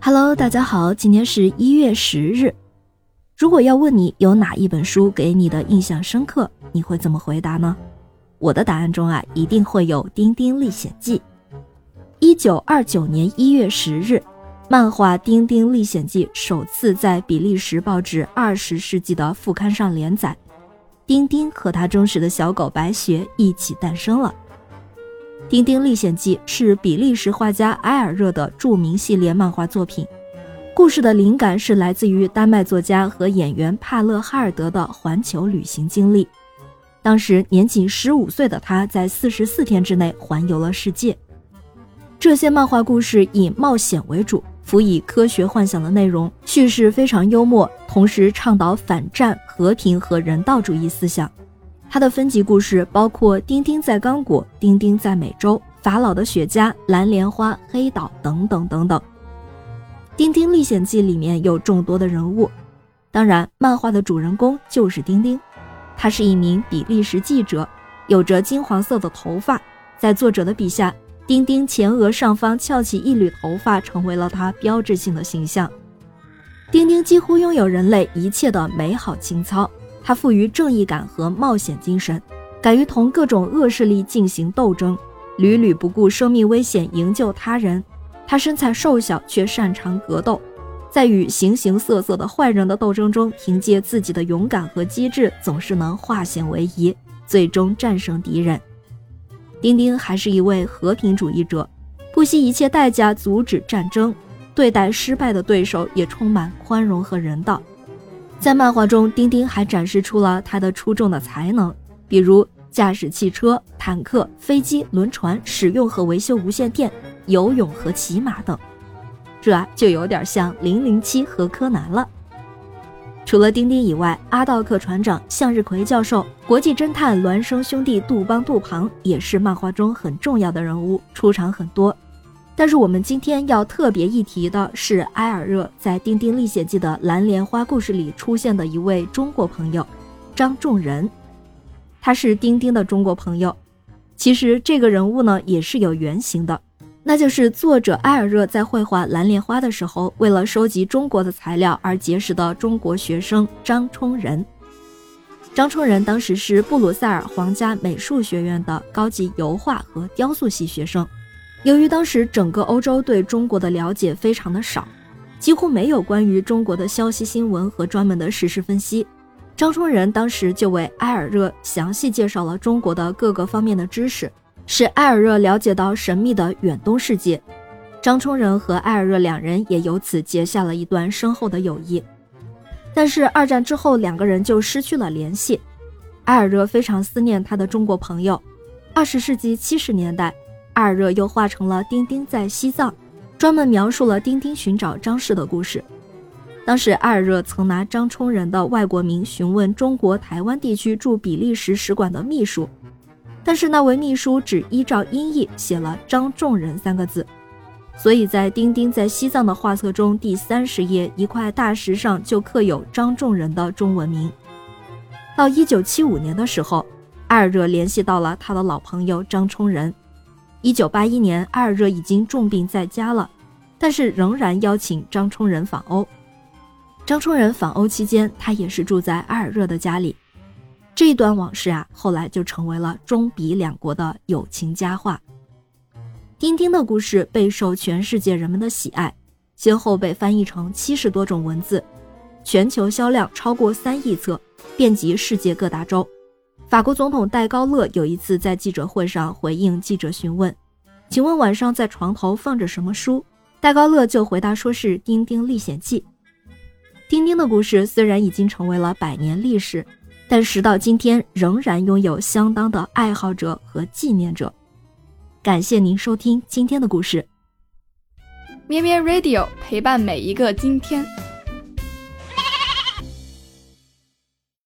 Hello，大家好，今天是一月十日。如果要问你有哪一本书给你的印象深刻，你会怎么回答呢？我的答案中啊，一定会有《丁丁历险记》。一九二九年一月十日，漫画《丁丁历险记》首次在比利时报纸《二十世纪》的副刊上连载，丁丁和他忠实的小狗白雪一起诞生了。《丁丁历险记》是比利时画家埃尔热的著名系列漫画作品，故事的灵感是来自于丹麦作家和演员帕勒哈尔德的环球旅行经历。当时年仅十五岁的他，在四十四天之内环游了世界。这些漫画故事以冒险为主，辅以科学幻想的内容，叙事非常幽默，同时倡导反战、和平和人道主义思想。它的分级故事包括《丁丁在刚果》《丁丁在美洲》《法老的雪茄》《蓝莲花》《黑岛》等等等等。《丁丁历险记》里面有众多的人物，当然，漫画的主人公就是丁丁。他是一名比利时记者，有着金黄色的头发，在作者的笔下。丁丁前额上方翘起一缕头发，成为了他标志性的形象。丁丁几乎拥有人类一切的美好情操，他富于正义感和冒险精神，敢于同各种恶势力进行斗争，屡屡不顾生命危险营救他人。他身材瘦小，却擅长格斗，在与形形色色的坏人的斗争中，凭借自己的勇敢和机智，总是能化险为夷，最终战胜敌人。丁丁还是一位和平主义者，不惜一切代价阻止战争，对待失败的对手也充满宽容和人道。在漫画中，丁丁还展示出了他的出众的才能，比如驾驶汽车、坦克、飞机、轮船，使用和维修无线电，游泳和骑马等。这啊就有点像零零七和柯南了。除了丁丁以外，阿道克船长、向日葵教授、国际侦探孪生兄弟杜邦、杜庞也是漫画中很重要的人物，出场很多。但是我们今天要特别一提的是埃尔热在《丁丁历险记》的蓝莲花故事里出现的一位中国朋友张仲仁，他是丁丁的中国朋友。其实这个人物呢也是有原型的。那就是作者埃尔热在绘画蓝莲花的时候，为了收集中国的材料而结识的中国学生张充仁。张充仁当时是布鲁塞尔皇家美术学院的高级油画和雕塑系学生。由于当时整个欧洲对中国的了解非常的少，几乎没有关于中国的消息新闻和专门的实时分析，张充仁当时就为埃尔热详细介绍了中国的各个方面的知识。使埃尔热了解到神秘的远东世界，张充仁和埃尔热两人也由此结下了一段深厚的友谊。但是二战之后，两个人就失去了联系。埃尔热非常思念他的中国朋友。二十世纪七十年代，埃尔热又画成了《丁丁在西藏》，专门描述了丁丁寻找张氏的故事。当时埃尔热曾拿张充仁的外国名询问中国台湾地区驻比利时使馆的秘书。但是那位秘书只依照音译写了“张仲仁”三个字，所以在丁丁在西藏的画册中第三十页一块大石上就刻有张仲仁的中文名。到一九七五年的时候，埃尔热联系到了他的老朋友张充仁。一九八一年，埃尔热已经重病在家了，但是仍然邀请张充仁访欧。张充仁访欧期间，他也是住在埃尔热的家里。这一段往事啊，后来就成为了中比两国的友情佳话。丁丁的故事备受全世界人们的喜爱，先后被翻译成七十多种文字，全球销量超过三亿册，遍及世界各大洲。法国总统戴高乐有一次在记者会上回应记者询问：“请问晚上在床头放着什么书？”戴高乐就回答说是《丁丁历险记》。丁丁的故事虽然已经成为了百年历史。但时到今天，仍然拥有相当的爱好者和纪念者。感谢您收听今天的故事，咩咩 Radio 陪伴每一个今天。